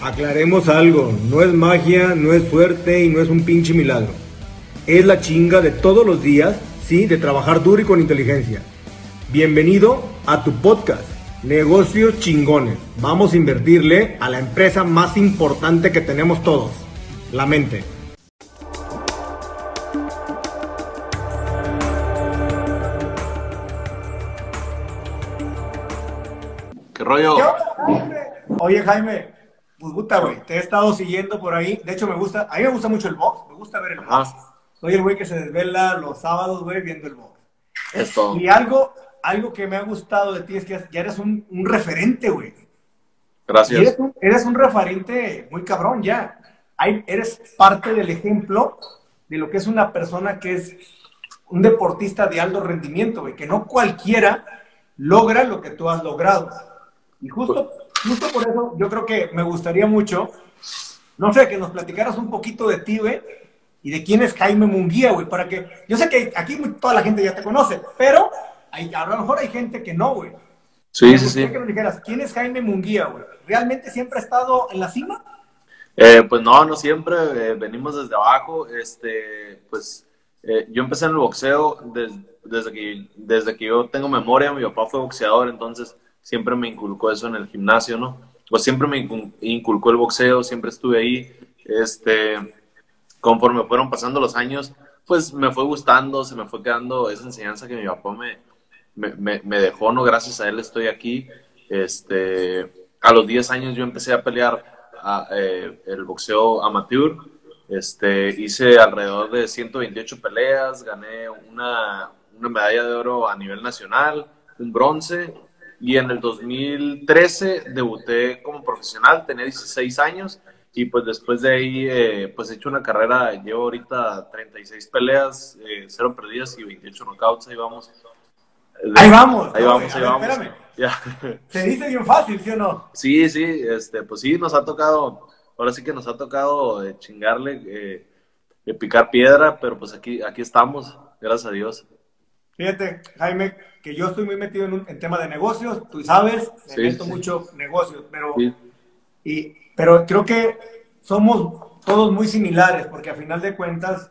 Aclaremos algo, no es magia, no es suerte y no es un pinche milagro. Es la chinga de todos los días, sí, de trabajar duro y con inteligencia. Bienvenido a tu podcast, Negocios Chingones. Vamos a invertirle a la empresa más importante que tenemos todos, la mente. ¿Qué rollo? Oye, Jaime, pues puta, güey, te he estado siguiendo por ahí. De hecho, me gusta, a mí me gusta mucho el box, me gusta ver el box. Soy el güey que se desvela los sábados, güey, viendo el box. Esto. Y algo, algo que me ha gustado de ti es que ya eres un, un referente, güey. Gracias. Eres un, eres un referente muy cabrón ya. Hay, eres parte del ejemplo de lo que es una persona que es un deportista de alto rendimiento, güey, que no cualquiera logra lo que tú has logrado. Y justo, justo por eso yo creo que me gustaría mucho, no sé, que nos platicaras un poquito de ti, güey, y de quién es Jaime Munguía, güey, para que, yo sé que aquí toda la gente ya te conoce, pero hay, a lo mejor hay gente que no, güey. Sí, Me sí, sí. que nos dijeras, ¿quién es Jaime Munguía, güey? ¿Realmente siempre ha estado en la cima? Eh, pues no, no siempre. eh, venimos desde abajo. Este, pues eh, yo empecé en el boxeo des- desde, que, desde que yo tengo memoria. Mi papá fue boxeador, entonces siempre me inculcó eso en el gimnasio, ¿no? Pues siempre me incul- inculcó el boxeo, siempre estuve ahí. Este, conforme fueron pasando los años, pues me fue gustando, se me fue quedando esa enseñanza que mi papá me, me, me- dejó, ¿no? Gracias a él estoy aquí. Este, a los 10 años yo empecé a pelear eh, el boxeo amateur. Este, hice alrededor de 128 peleas, gané una, una medalla de oro a nivel nacional, un bronce, y en el 2013 debuté como profesional, tenía 16 años, y pues después de ahí, eh, pues he hecho una carrera, llevo ahorita 36 peleas, eh, 0 perdidas y 28 knockouts, ahí vamos. Ahí vamos. Ahí vamos, ahí vamos. Espérame. Ya. Se dice bien fácil, ¿sí o no? Sí, sí, este, pues sí, nos ha tocado, ahora sí que nos ha tocado eh, chingarle, eh, picar piedra, pero pues aquí, aquí estamos, gracias a Dios. Fíjate, Jaime, que yo estoy muy metido en, un, en tema de negocios, tú sabes, me Sí, meto sí. mucho negocios, pero, Sí, y, pero creo que somos todos muy similares, porque a final de cuentas,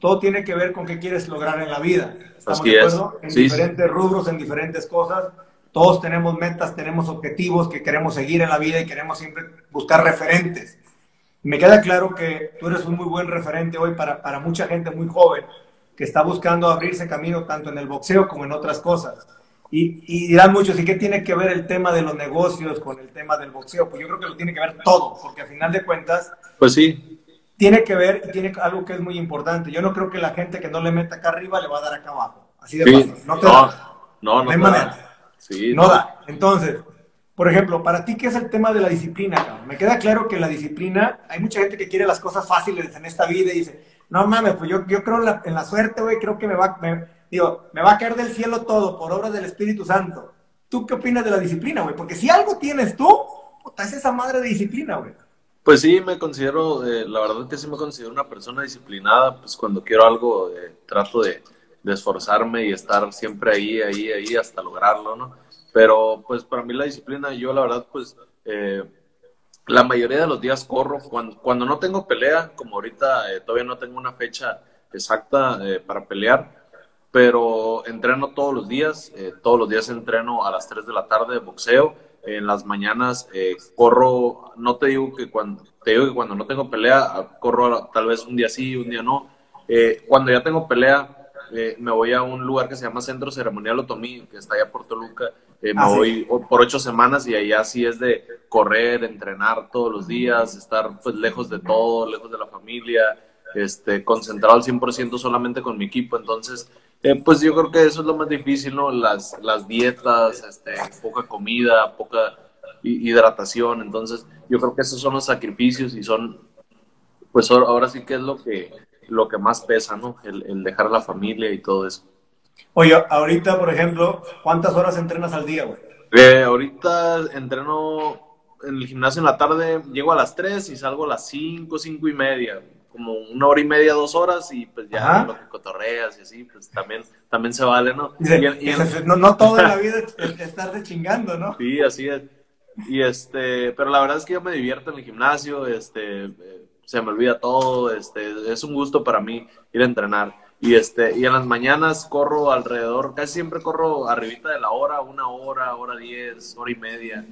todo tiene que ver con qué quieres lograr en la vida. ¿Estamos Así de es. acuerdo? En Sí, diferentes rubros, en diferentes cosas. Todos tenemos metas, tenemos objetivos que queremos seguir en la vida y queremos siempre buscar referentes. Me queda claro que tú eres un muy buen referente hoy para, para mucha gente muy joven que está buscando abrirse camino tanto en el boxeo como en otras cosas. Y, y dirán muchos, ¿y qué tiene que ver el tema de los negocios con el tema del boxeo? Pues yo creo que lo tiene que ver todo, porque al final de cuentas pues sí, tiene que ver y tiene algo que es muy importante. Yo no creo que la gente que no le meta acá arriba le va a dar acá abajo. Así de sí, fácil. No te no, da. no, no, No manera. da. Sí, No da. Entonces, por ejemplo, para ti, ¿qué es el tema de la disciplina? cabrón? Me queda claro que la disciplina, hay mucha gente que quiere las cosas fáciles en esta vida y dice, no mames, pues yo, yo creo en la, suerte, güey, creo que me va, me- digo, me va a caer del cielo todo por obra del Espíritu Santo. ¿Tú qué opinas de la disciplina, güey? Porque si algo tienes tú, puta, es esa madre de disciplina, güey. Pues sí, me considero, eh, la verdad que sí me considero una persona disciplinada, pues cuando quiero algo eh, trato de, de esforzarme y estar siempre ahí, ahí, ahí hasta lograrlo, ¿no? Pero pues para mí la disciplina, yo la verdad pues eh, la mayoría de los días corro, cuando, cuando no tengo pelea, como ahorita eh, todavía no tengo una fecha exacta eh, para pelear, pero entreno todos los días, eh, todos los días entreno a las 3 de la tarde de boxeo, en las mañanas corro, no te digo que cuando, te digo que cuando no tengo pelea, ah, corro tal vez un día sí, un día no, cuando ya tengo pelea, eh, me voy a un lugar que se llama Centro Ceremonial Otomí, que está allá por Toluca, eh, me Ah, voy por ocho semanas y allá sí es de correr, entrenar todos los días, estar pues lejos de todo, lejos de la familia, este, concentrado al 100% solamente con mi equipo, entonces, eh, pues yo creo que eso es lo más difícil, ¿no? Las, las dietas, este, poca comida, poca hi- hidratación, entonces yo creo que esos son los sacrificios y son, pues ahora sí que es lo que, lo que más pesa, ¿no? El, el dejar a la familia y todo eso. Oye, ahorita, por ejemplo, ¿cuántas horas entrenas al día, güey? Eh, ahorita entreno en el gimnasio en la tarde, llego a las 3 y salgo a las 5, 5 y media. Como una hora y media, dos horas y pues ya Ajá. lo que cotorreas y así, pues también, también se vale, ¿no? Y en- y en- dice, no, no todo en la vida es, es estar de chingando, ¿no? sí, así es. Y este, pero la verdad es que yo me divierto en el gimnasio, este, eh, se me olvida todo, este, es un gusto para mí ir a entrenar. Y este, y en las mañanas corro alrededor, casi siempre corro arribita de la hora, una hora, hora diez, hora y media.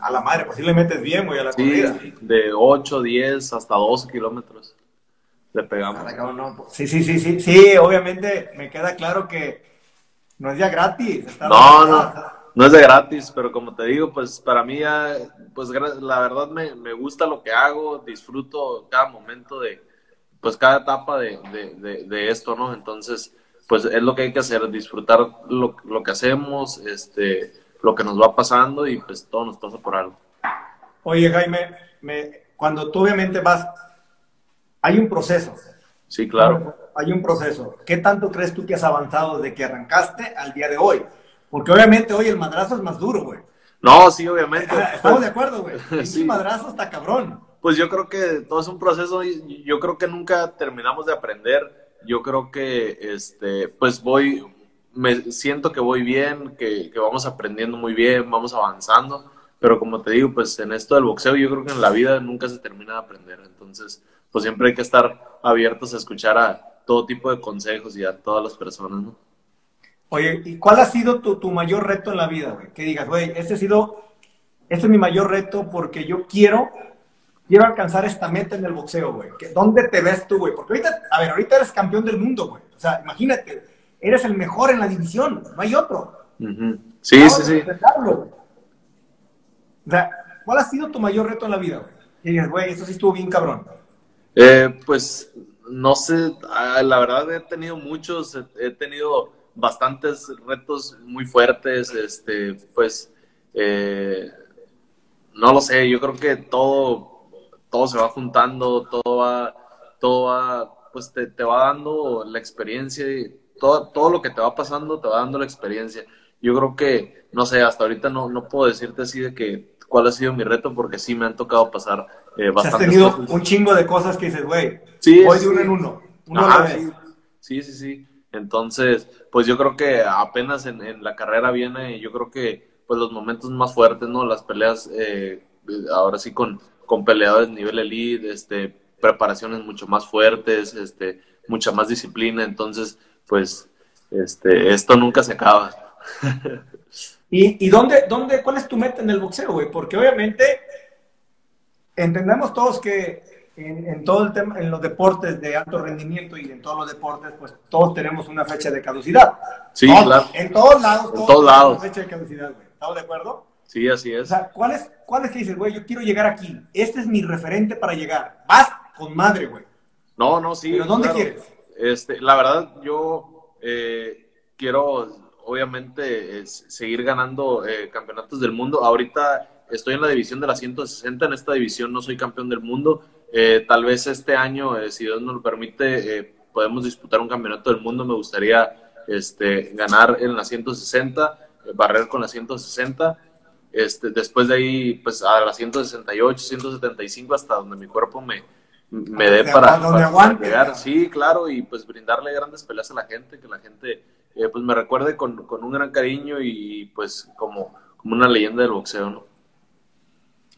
A la madre, posiblemente es bien, güey, a la sí, de 8, 10 hasta 12 kilómetros le pegamos. Pues, sí, sí, sí, sí, sí, obviamente me queda claro que no es ya gratis. No, no, no es de gratis, pero como te digo, pues para mí ya, pues la verdad me, me gusta lo que hago, disfruto cada momento de, pues cada etapa de, de, de, esto, ¿no? Entonces, pues es lo que hay que hacer, disfrutar lo, lo, que hacemos, este, lo que nos va pasando y pues todo nos pasa por algo. Oye, Jaime, me, cuando tú obviamente vas, hay un proceso. Sí, claro. Hay un proceso. ¿Qué tanto crees tú que has avanzado desde que arrancaste al día de hoy? Porque obviamente hoy el madrazo es más duro, güey. No, sí, obviamente. Estamos de acuerdo, güey. sí. madrazo está cabrón pues yo creo que todo es un proceso y yo creo que nunca terminamos de aprender. Yo creo que, este, pues voy, me siento que voy bien, que, vamos aprendiendo muy bien, vamos avanzando. Pero como te digo, pues en esto del boxeo yo creo que en la vida nunca se termina de aprender. Entonces, pues siempre hay que estar abiertos a escuchar a todo tipo de consejos y a todas las personas, ¿no? Oye, ¿y cuál ha sido tu, tu mayor reto en la vida, güey? Que digas, güey, este ha sido, este es mi mayor reto porque yo quiero quiero alcanzar esta meta en el boxeo, güey. ¿Dónde te ves tú, güey? Porque ahorita, a ver, ahorita eres campeón del mundo, güey. O sea, imagínate, eres el mejor en la división, no hay otro. Sí, sí, sí. O sea, ¿cuál ha sido tu mayor reto en la vida, güey? Y dices, güey, eso sí estuvo bien cabrón. Eh, pues, no sé, ah, la verdad he tenido muchos, he tenido bastantes retos muy fuertes, este, pues, eh, no lo sé, yo creo que todo todo se va juntando, todo va, todo va, pues te, te va dando la experiencia y todo, todo lo que te va pasando te va dando la experiencia. Yo creo que, no sé, hasta ahorita no, no puedo decirte así de que cuál ha sido mi reto porque sí me han tocado pasar eh, Has tenido un chingo de cosas que dices, güey, sí, voy de uno en uno, uno a la vez. Sí, sí, sí. Entonces, pues yo creo que apenas en, en, la carrera viene, yo creo que pues los momentos más fuertes, ¿no? Las peleas, eh, ahora sí con, con peleadores nivel elite, este, preparaciones mucho más fuertes, este, mucha más disciplina, entonces, pues, este, esto nunca se acaba. ¿Y, y dónde, dónde, cuál es tu meta en el boxeo, güey? Porque obviamente entendemos todos que en, en, todo el tema, en los deportes de alto rendimiento y en todos los deportes, pues todos tenemos una fecha de caducidad. Sí, claro. En todos lados, todos, todos lados. una fecha de caducidad, güey. ¿Estamos de acuerdo? Sí, así es. O sea, ¿cuál es, cuál es que dices, güey, yo quiero llegar aquí? Este es mi referente para llegar. Vas con madre, güey. No, no, sí. ¿Pero dónde quieres? Este, la verdad, yo eh, quiero, obviamente, seguir ganando eh, campeonatos del mundo. Ahorita estoy en la división de las 160. En esta división no soy campeón del mundo. Eh, tal vez este año, si Dios nos lo permite, podemos disputar un campeonato del mundo. Me gustaría este, ganar en la 160, barrer con la 160 este, después de ahí, pues a las 168, 175, hasta donde mi cuerpo me, me dé para, llegar. Sí, claro, y pues brindarle grandes peleas a la gente, que la gente eh, pues me recuerde con, un gran cariño y pues como, como una leyenda del boxeo, ¿no?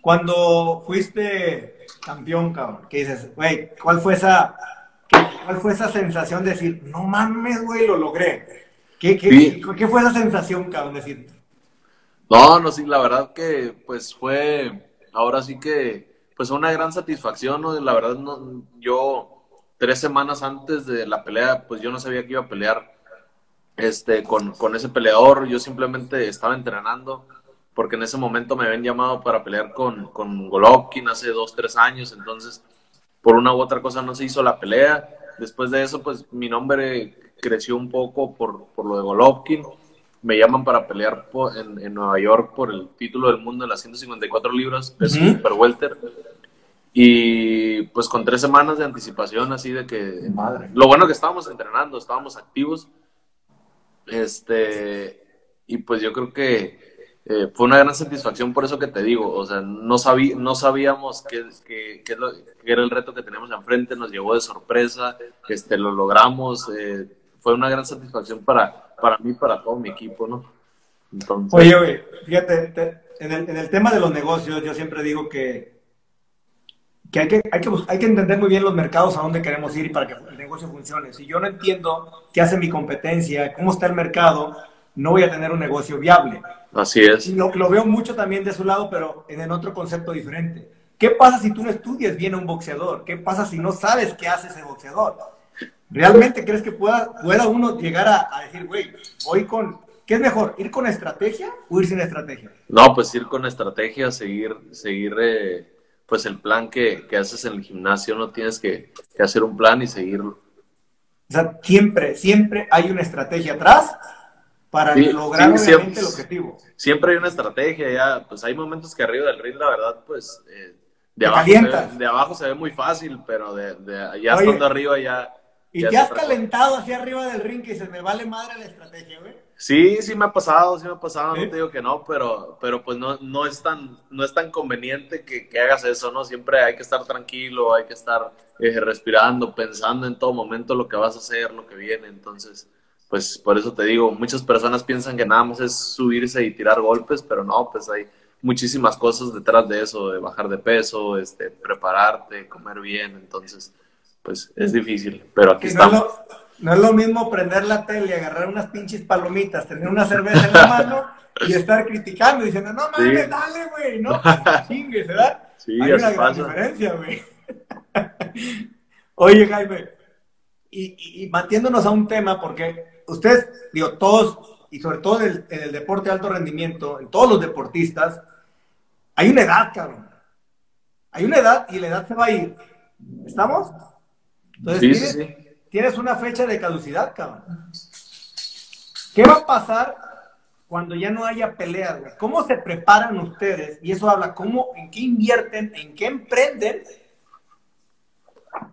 Cuando fuiste campeón, cabrón, ¿qué dices, güey, ¿cuál fue esa, cuál fue esa sensación de decir, no mames, güey, lo logré? ¿Qué, qué, ¿qué fue esa sensación, cabrón, de decir, no, no, sí, la verdad que pues fue, ahora sí que, pues una gran satisfacción, ¿no? La verdad, no, yo tres semanas antes de la pelea, pues yo no sabía que iba a pelear este, con, con ese peleador, yo simplemente estaba entrenando, porque en ese momento me habían llamado para pelear con, con Golovkin hace dos, tres años, entonces por una u otra cosa no se hizo la pelea. Después de eso, pues mi nombre creció un poco por, por lo de Golovkin me llaman para pelear en, Nueva York por el título del mundo de las 154 libras, de super welter. Y pues con tres semanas de anticipación, así de que... Madre. Lo bueno que estábamos entrenando, estábamos activos. Este, y pues yo creo que eh, fue una gran satisfacción por eso que te digo. O sea, no, sabí, no sabíamos qué, qué, qué, era el reto que teníamos enfrente, nos llegó de sorpresa, este, lo logramos. Eh, fue una gran satisfacción para, para mí, para todo mi equipo, ¿no? Entonces... Oye, oye, fíjate, en el, en el tema de los negocios, yo siempre digo que, que, hay, que, hay, que hay que entender muy bien los mercados a dónde queremos ir para que el negocio funcione. Si yo no entiendo qué hace mi competencia, cómo está el mercado, no voy a tener un negocio viable. Así es. Lo, lo veo mucho también de su lado, pero en el otro concepto diferente. ¿Qué pasa si tú no estudias bien a un boxeador? ¿Qué pasa si no sabes qué hace ese boxeador? ¿Realmente crees que pueda, pueda uno llegar a, a decir, güey, voy con... ¿Qué es mejor, ir con estrategia o ir sin estrategia? No, pues ir con estrategia, seguir, seguir eh, pues el plan que, que, haces en el gimnasio, no tienes que, que hacer un plan y seguirlo. O sea, siempre, siempre hay una estrategia atrás para sí, lograr sí, obviamente siempre, el objetivo. Siempre hay una estrategia, ya, pues hay momentos que arriba del ring, la verdad, pues eh, de, abajo se ve, de, abajo se ve, muy fácil, pero de, de ya Oye, estando arriba ya... ¿Y ya te has calentado hacia arriba del ring que se me vale madre la estrategia, güey? Sí, sí me ha pasado, sí me ha pasado, no te digo que no, pero, pero pues no, no, es tan, no es tan conveniente que, que hagas eso, ¿no? Siempre hay que estar tranquilo, hay que estar eh, respirando, pensando en todo momento lo que vas a hacer, lo que viene, entonces, pues por eso te digo, muchas personas piensan que nada más es subirse y tirar golpes, pero no, pues hay muchísimas cosas detrás de eso, de bajar de peso, este, prepararte, comer bien, entonces, pues es difícil, pero aquí estamos. No, no, es lo mismo prender la tele, agarrar unas pinches palomitas, tener una cerveza en la mano y estar criticando, diciendo, no mames, sí. dale, güey, no, chingues, ¿verdad? Sí, Hay una gran diferencia, güey. Oye, Jaime, y, y, y mantiéndonos a un tema, porque ustedes, digo, todos, y sobre todo en el, en el, deporte de alto rendimiento, en todos los deportistas, hay una edad, cabrón. Hay una edad y la edad se va a ir. ¿Estamos? Entonces, sí, tienes, sí, sí. tienes una fecha de caducidad, cabrón. ¿Qué va a pasar cuando ya no haya peleas? ¿Cómo se preparan ustedes? Y eso habla, ¿cómo, en qué invierten, en qué emprenden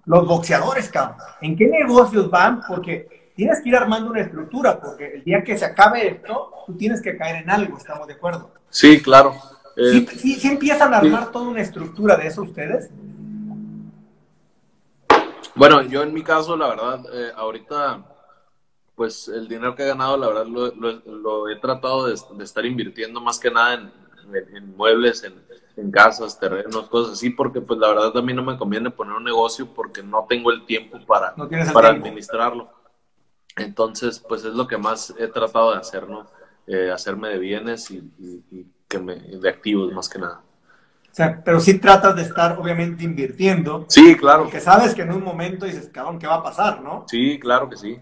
los boxeadores, cabrón? ¿En qué negocios van? Porque tienes que ir armando una estructura, porque el día que se acabe esto, tú tienes que caer en algo, ¿estamos de acuerdo? Sí, claro. Eh, ¿Sí, sí, sí empiezan a armar sí. toda una estructura de eso ustedes? Bueno, yo en mi caso, la verdad, eh, ahorita, pues el dinero que he ganado, la verdad, lo, lo, lo he tratado de, de, estar invirtiendo más que nada en, en, en muebles, en, en, casas, terrenos, cosas así, porque pues la verdad a mí no me conviene poner un negocio porque no tengo el tiempo para, no para tiempo. administrarlo. Entonces, pues es lo que más he tratado de hacer, ¿no? Eh, hacerme de bienes y, y, y que me, de activos más que nada. O sea, pero sí tratas de estar obviamente invirtiendo. Sí, claro. Porque sabes que en un momento dices, cabrón, ¿qué va a pasar, no? Sí, claro que sí.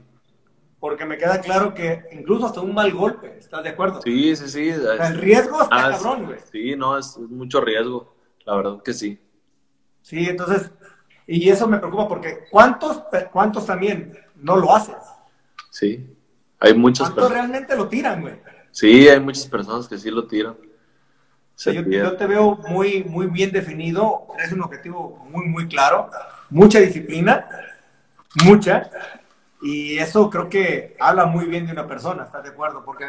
Porque me queda claro que incluso hasta un mal golpe, ¿estás de acuerdo? Sí, sí, sí. O sea, el riesgo está ah, cabrón, güey. Sí, no, es, es, mucho riesgo, la verdad que sí. Sí, entonces, y eso me preocupa porque ¿cuántos, cuántos también no lo haces? Sí, hay muchas ¿Cuántos realmente lo tiran, güey? Sí, hay muchas personas que sí lo tiran. Yo, yo, te veo muy, muy bien definido, es un objetivo muy, muy claro, mucha disciplina, mucha, y eso creo que habla muy bien de una persona, ¿estás de acuerdo? Porque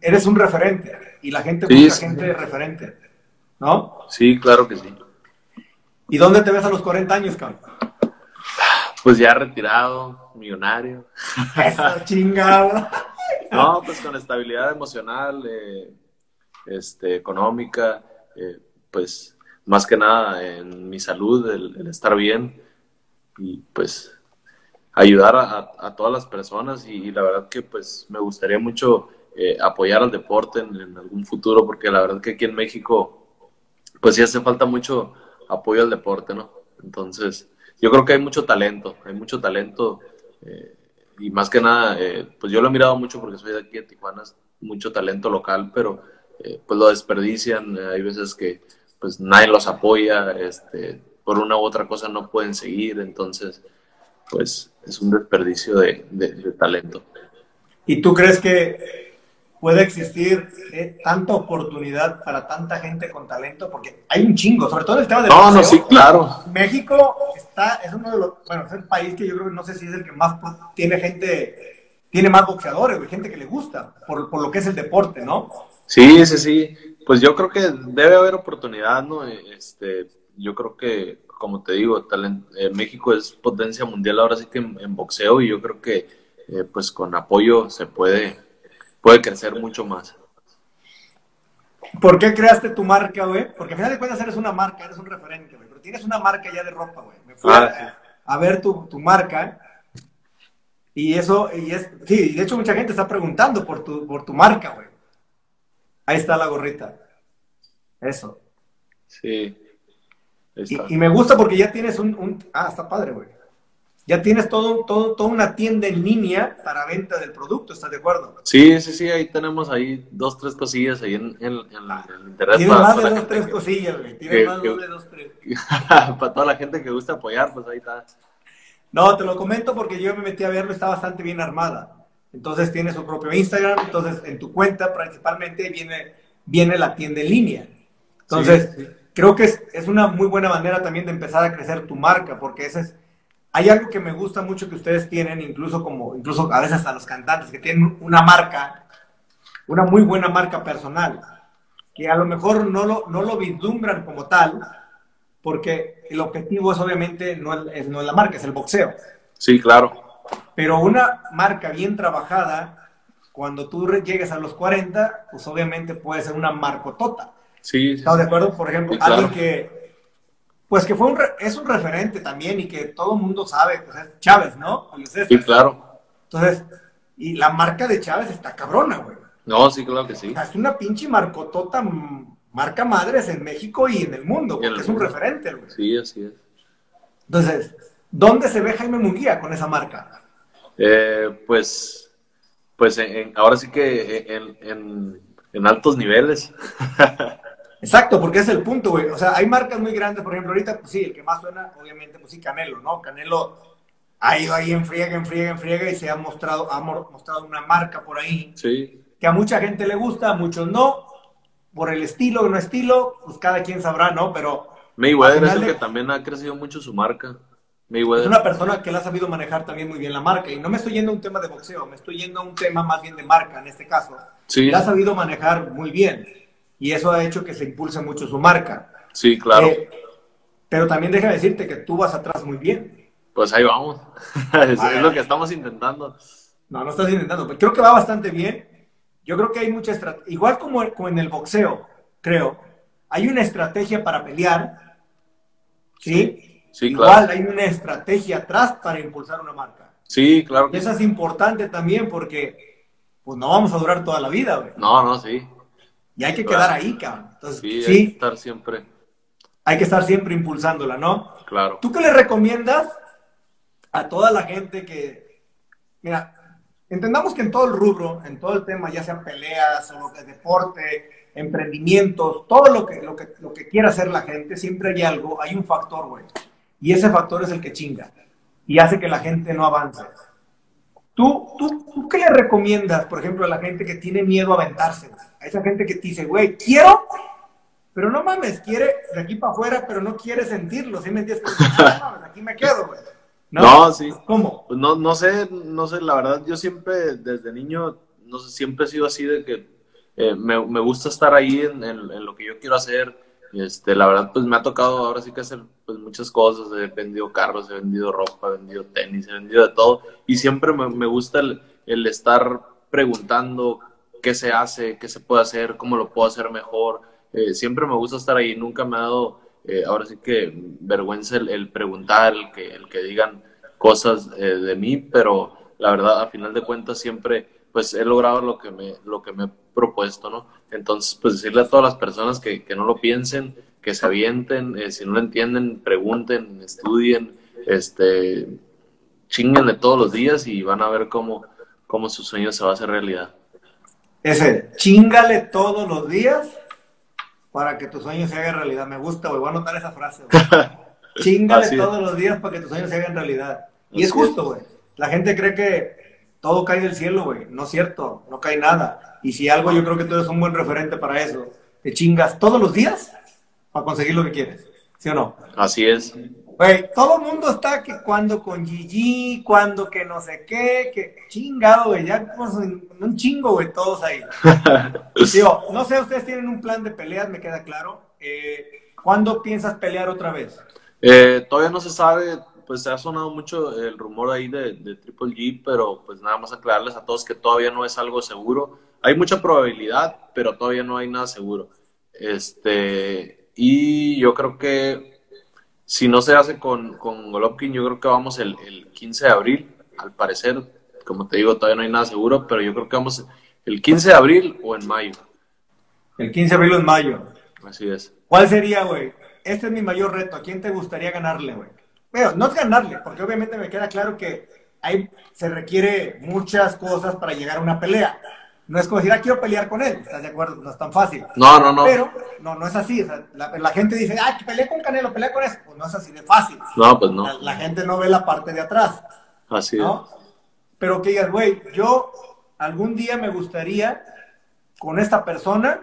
eres un referente y la gente, sí, sí. gente referente, ¿no? Sí, claro que sí. ¿Y dónde te ves a los 40 años, cabrón? Pues ya retirado, millonario. Eso, chingado. no, pues con estabilidad emocional, eh, este, económica, eh, pues más que nada en mi salud, el, el estar bien y pues ayudar a, todas las personas y, la verdad que pues me gustaría mucho eh, apoyar al deporte en, algún futuro porque la verdad que aquí en México pues sí hace falta mucho apoyo al deporte, ¿no? Entonces yo creo que hay mucho talento, hay mucho talento eh, y más que nada eh, pues yo lo he mirado mucho porque soy de aquí de Tijuana, mucho talento local, pero pues lo desperdician, hay veces que pues nadie los apoya, este, por una u otra cosa no pueden seguir, entonces pues es un desperdicio de, de, de talento. ¿Y tú crees que puede existir eh, tanta oportunidad para tanta gente con talento? Porque hay un chingo, sobre todo en el tema de... No, boxeo, no, sí, claro. México está, es uno de los, bueno, es el país que yo creo que no sé si es el que más tiene gente, tiene más boxeadores, gente que le gusta, por, por lo que es el deporte, ¿no? Sí, sí, sí. Pues yo creo que debe haber oportunidad, ¿no? Este, yo creo que, como te digo, talent, eh, México es potencia mundial ahora sí que en, en boxeo y yo creo que, eh, pues con apoyo se puede, puede crecer mucho más. ¿Por qué creaste tu marca, güey? Porque al final de cuentas eres una marca, eres un referente, güey. Pero tienes una marca ya de ropa, güey. Me fui Ah, a, a ver tu, tu marca. Y eso, y es, sí, de hecho mucha gente está preguntando por tu, por tu marca, güey. Ahí está la gorrita. Eso. Sí. Y, y me gusta porque ya tienes un, un- ah, está padre, güey. Ya tienes todo, todo, toda una tienda en línea para venta del producto, ¿estás de acuerdo? Sí, sí, sí, ahí tenemos ahí dos, tres cosillas ahí en, en, en la- en el internet. Tienes más de dos, tres que- cosillas, güey. Tienes que- más que- de dos, tres. para toda la gente que gusta apoyar, pues ahí está. No, te lo comento porque yo me metí a verlo, está bastante bien armada. Entonces tiene su propio Instagram, entonces en tu cuenta principalmente viene, viene la tienda en línea. Entonces, Sí. Creo que es, es una muy buena manera también de empezar a crecer tu marca, porque ese es, hay algo que me gusta mucho que ustedes tienen, incluso como, incluso a veces hasta los cantantes, que tienen una marca, una muy buena marca personal, que a lo mejor no lo, no lo vislumbran como tal, porque el objetivo es obviamente no es, no es la marca, es el boxeo. Sí, claro. Pero una marca bien trabajada, cuando tú llegues a los 40, pues obviamente puede ser una marcotota. Sí, sí, ¿Estás de acuerdo? Por ejemplo, Sí, claro. alguien que, pues que fue un re- es un referente también y que todo el mundo sabe, pues es Chávez, ¿no? Sí, claro. Entonces, y la marca de Chávez está cabrona, güey. No, sí, claro que O sí. sea, es una pinche marcotota, m- marca madres en México y en el mundo, porque el es un mundo. referente, güey. Sí, así es. Entonces, ¿dónde se ve Jaime Munguía con esa marca? Eh, pues, pues en- en- ahora sí que en, en, en altos niveles. Exacto, porque es el punto, güey. O sea, hay marcas muy grandes, por ejemplo, ahorita, pues sí, el que más suena, obviamente, pues sí, Canelo, ¿no? Canelo ha ido ahí en friega, en friega, en friega y se ha mostrado, ha mo- mostrado una marca por ahí Sí, que a mucha gente le gusta, a muchos no, por el estilo o no estilo, pues cada quien sabrá, ¿no? Pero Mayweather es el de- que también ha crecido mucho su marca. es Mayweather. una persona que la ha sabido manejar también muy bien la marca. Y no me estoy yendo a un tema de boxeo, me estoy yendo a un tema más bien de marca en este caso. Sí, La ha sabido manejar muy bien. Y eso ha hecho que se impulse mucho su marca. sí, claro. Eh, pero también déjame decirte que tú vas atrás muy bien. Pues ahí vamos. es, lo que estamos intentando. No, no estás intentando. pero Creo que va bastante bien. Yo creo que hay mucha estrategia. Igual como, como en el boxeo, creo, hay una estrategia para pelear. ¿Sí? Sí, Igual claro. hay una estrategia atrás para impulsar una marca. Sí, claro Y que eso es importante también porque pues no vamos a durar toda la vida, güey. No, no, sí. Y hay que Claro. quedar ahí, cabrón. Entonces, Sí, sí, hay que estar siempre. hay que estar siempre impulsándola, ¿no? Claro. ¿Tú qué le recomiendas a toda la gente que, mira, entendamos que en todo el rubro, en todo el tema, ya sean peleas o lo que- deporte, emprendimientos, todo lo que, lo, que, lo que quiera hacer la gente, siempre hay algo, hay un factor, güey. Y ese factor es el que chinga y hace que la gente no avance. ¿Tú, tú, ¿Tú qué le recomiendas, por ejemplo, a la gente que tiene miedo a aventarse? A esa gente que te dice, güey, quiero, pero no mames, quiere de aquí para afuera, pero no quiere sentirlo, ¿sí me entiendes? No mames, aquí me quedo, güey. No, sí. ¿Cómo? No, no sé, no sé, la verdad, yo siempre, desde niño, no sé, siempre he sido así de que eh, me, me gusta estar ahí en, en- en lo que yo quiero hacer. Este, la verdad, pues me ha tocado ahora sí que hacer pues, muchas cosas. He vendido carros, he vendido ropa, he vendido tenis, he vendido de todo. Y siempre me, me gusta el, el estar preguntando qué se hace, qué se puede hacer, cómo lo puedo hacer mejor. Eh, siempre me gusta estar ahí. Nunca me ha dado, eh, ahora sí que vergüenza el, preguntar, el que, el que digan cosas eh, de mí, pero la verdad, a final de cuentas, siempre pues he logrado lo que me, lo que me he propuesto, ¿no? Entonces, pues decirle a todas las personas que, que no lo piensen, que se avienten, eh, si no lo entienden, pregunten, estudien, este, chinguenle todos los días y van a ver cómo, cómo su sueño se va a hacer realidad. Ese, chingale todos los días para que tu sueño se haga realidad. Me gusta, güey. Voy a anotar esa frase, güey. Chingale Así es. todos los días para que tu sueño se haga en realidad. Y Así es justo, güey. La gente cree que todo cae del cielo, güey. No es cierto, no cae nada. Y si algo, yo creo que tú eres un buen referente para eso. Te chingas todos los días para conseguir lo que quieres. ¿Sí o no? Así es. Güey, todo el mundo está que cuando con Gigi, cuando que no sé qué, que chingado, güey, ya pues, un chingo, güey, todos ahí. Digo, no sé, ustedes tienen un plan de peleas, me queda claro. Eh, ¿Cuándo piensas pelear otra vez? Eh, todavía no se sabe, pues se ha sonado mucho el rumor ahí de, de Triple G, pero pues nada más aclararles a todos que todavía no es algo seguro. Hay mucha probabilidad, pero todavía no hay nada seguro. Este, y yo creo que si no se hace con, con Golovkin, yo creo que vamos el, el 15 de abril, al parecer. Como te digo, todavía no hay nada seguro, pero yo creo que vamos el 15 de abril o en mayo. El 15 de abril o en mayo. Así es. ¿Cuál sería, güey? Este es mi mayor reto. ¿A quién te gustaría ganarle, güey? Bueno, no es ganarle, porque obviamente me queda claro que hay, se requiere muchas cosas para llegar a una pelea. No es como decir, ah, quiero pelear con él, ¿estás de acuerdo? No es tan fácil. No, no, no. Pero no, no es así. O sea, la, la, gente dice, ah, que peleé con Canelo, pelea con eso. Pues no es así de fácil. No, pues no. La, la gente no ve la parte de atrás. Así ¿no? es. Pero que digas, güey, yo algún día me gustaría con esta persona,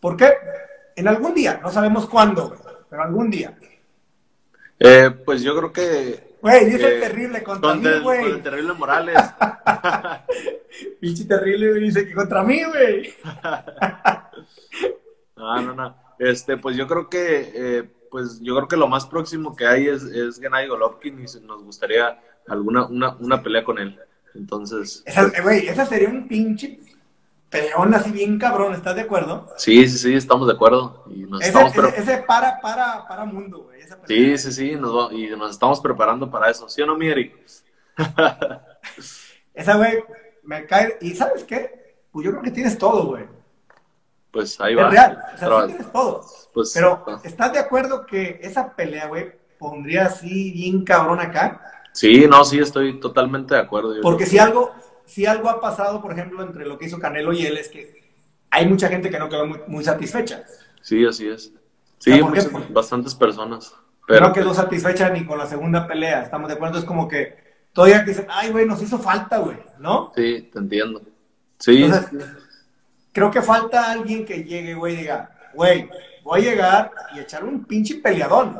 ¿por qué? En algún día, no sabemos cuándo, pero algún día. Eh, pues yo creo que. Güey, dice eh, el terrible contra con mí, el, güey. con el terrible Morales. Pinche terrible, güey, dice que contra mí, güey. no, no, no. Este, pues yo creo que, eh, pues yo creo que lo más próximo que hay es, es Gennady Golovkin y nos gustaría alguna una, una pelea con él. Entonces, Esa, eh, güey, esa sería un pinche peleón así bien cabrón, ¿estás de acuerdo? sí, sí, sí, estamos de acuerdo. Y nos Ese, estamos ese, ese para, para, para mundo, güey. esa Sí, sí, sí, nos va- y nos estamos preparando para eso. ¿Sí o no, mi Eric? Esa, güey, me cae. ¿Y sabes qué? Pues yo creo que tienes todo, güey. Pues ahí Es va. real. O sea, Pero, sí tienes todo. pues, Pero, ah, ¿estás de acuerdo que esa pelea, güey, pondría así bien cabrón acá? sí, no, sí, estoy totalmente de acuerdo. Porque si algo, si algo ha pasado, por ejemplo, entre lo que hizo Canelo y él, es que hay mucha gente que no quedó muy, muy satisfecha. Sí, así es. Sí, muchas- bastantes personas. Pero, no quedó satisfecha ni con la segunda pelea. Estamos de acuerdo, es como que todavía dicen, ay, güey, nos hizo falta, güey, ¿no? Sí, te entiendo. Sí, Entonces, creo que falta alguien que llegue, güey, y diga, güey, voy a llegar y echar un pinche peleadón.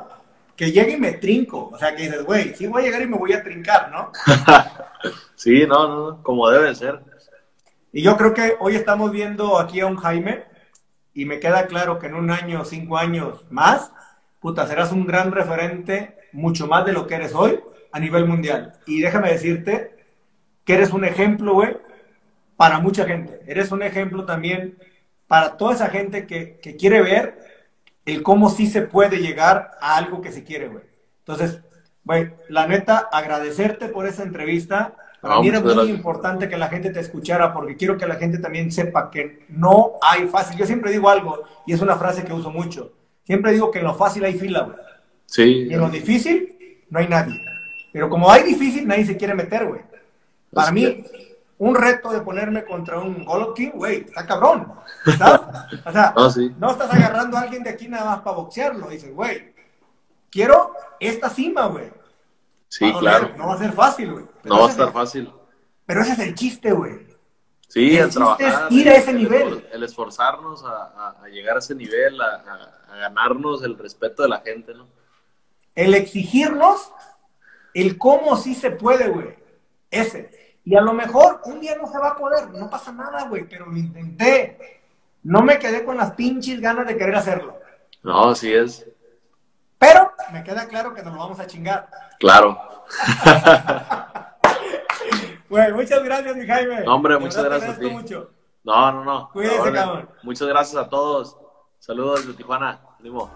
Que llegue y me trinco. O sea, que dices, güey, sí voy a llegar y me voy a trincar, ¿no? sí, no, no, como debe ser. Y yo creo que hoy estamos viendo aquí a un Jaime y me queda claro que en un año, cinco años más, puta, serás un gran referente, mucho más de lo que eres hoy a nivel mundial. Y déjame decirte que eres un ejemplo, güey, para mucha gente. Eres un ejemplo también para toda esa gente que, que quiere ver el cómo sí se puede llegar a algo que se quiere, güey. Entonces, güey, la neta, agradecerte por esa entrevista. Para No, mí era muy gracias. importante que la gente te escuchara porque quiero que la gente también sepa que no hay fácil. Yo siempre digo algo y es una frase que uso mucho. Siempre digo que en lo fácil hay fila, güey. Sí, Y en lo difícil no hay nadie. Pero como hay difícil, nadie se quiere meter, güey. Para Es mí, un reto de ponerme contra un Golovkin, güey, está cabrón. ¿Sabes? O sea, no, sí. no estás agarrando a alguien de aquí nada más para boxearlo. Dices, güey, quiero esta cima, güey. Sí, Va a doler, claro. No va a ser fácil, güey. No va a estar el- fácil. Pero ese es el chiste, güey. Sí, El el, es trabajar. ir a ese el- nivel. El, esforzarnos a, a- a llegar a ese nivel, a, a- a ganarnos el respeto de la gente, ¿no? El exigirnos el cómo sí se puede, güey. Ese. Y a lo mejor un día no se va a poder, no pasa nada, güey, pero lo intenté. No me quedé con las pinches ganas de querer hacerlo. No, así es. Me queda claro que nos lo vamos a chingar. Claro. Güey, muchas gracias, mi Jaime. No, hombre, De muchas gracias a ti. mucho. No, no, no. Orden. cabrón. Muchas gracias a todos. Saludos desde Tijuana. Ánimo.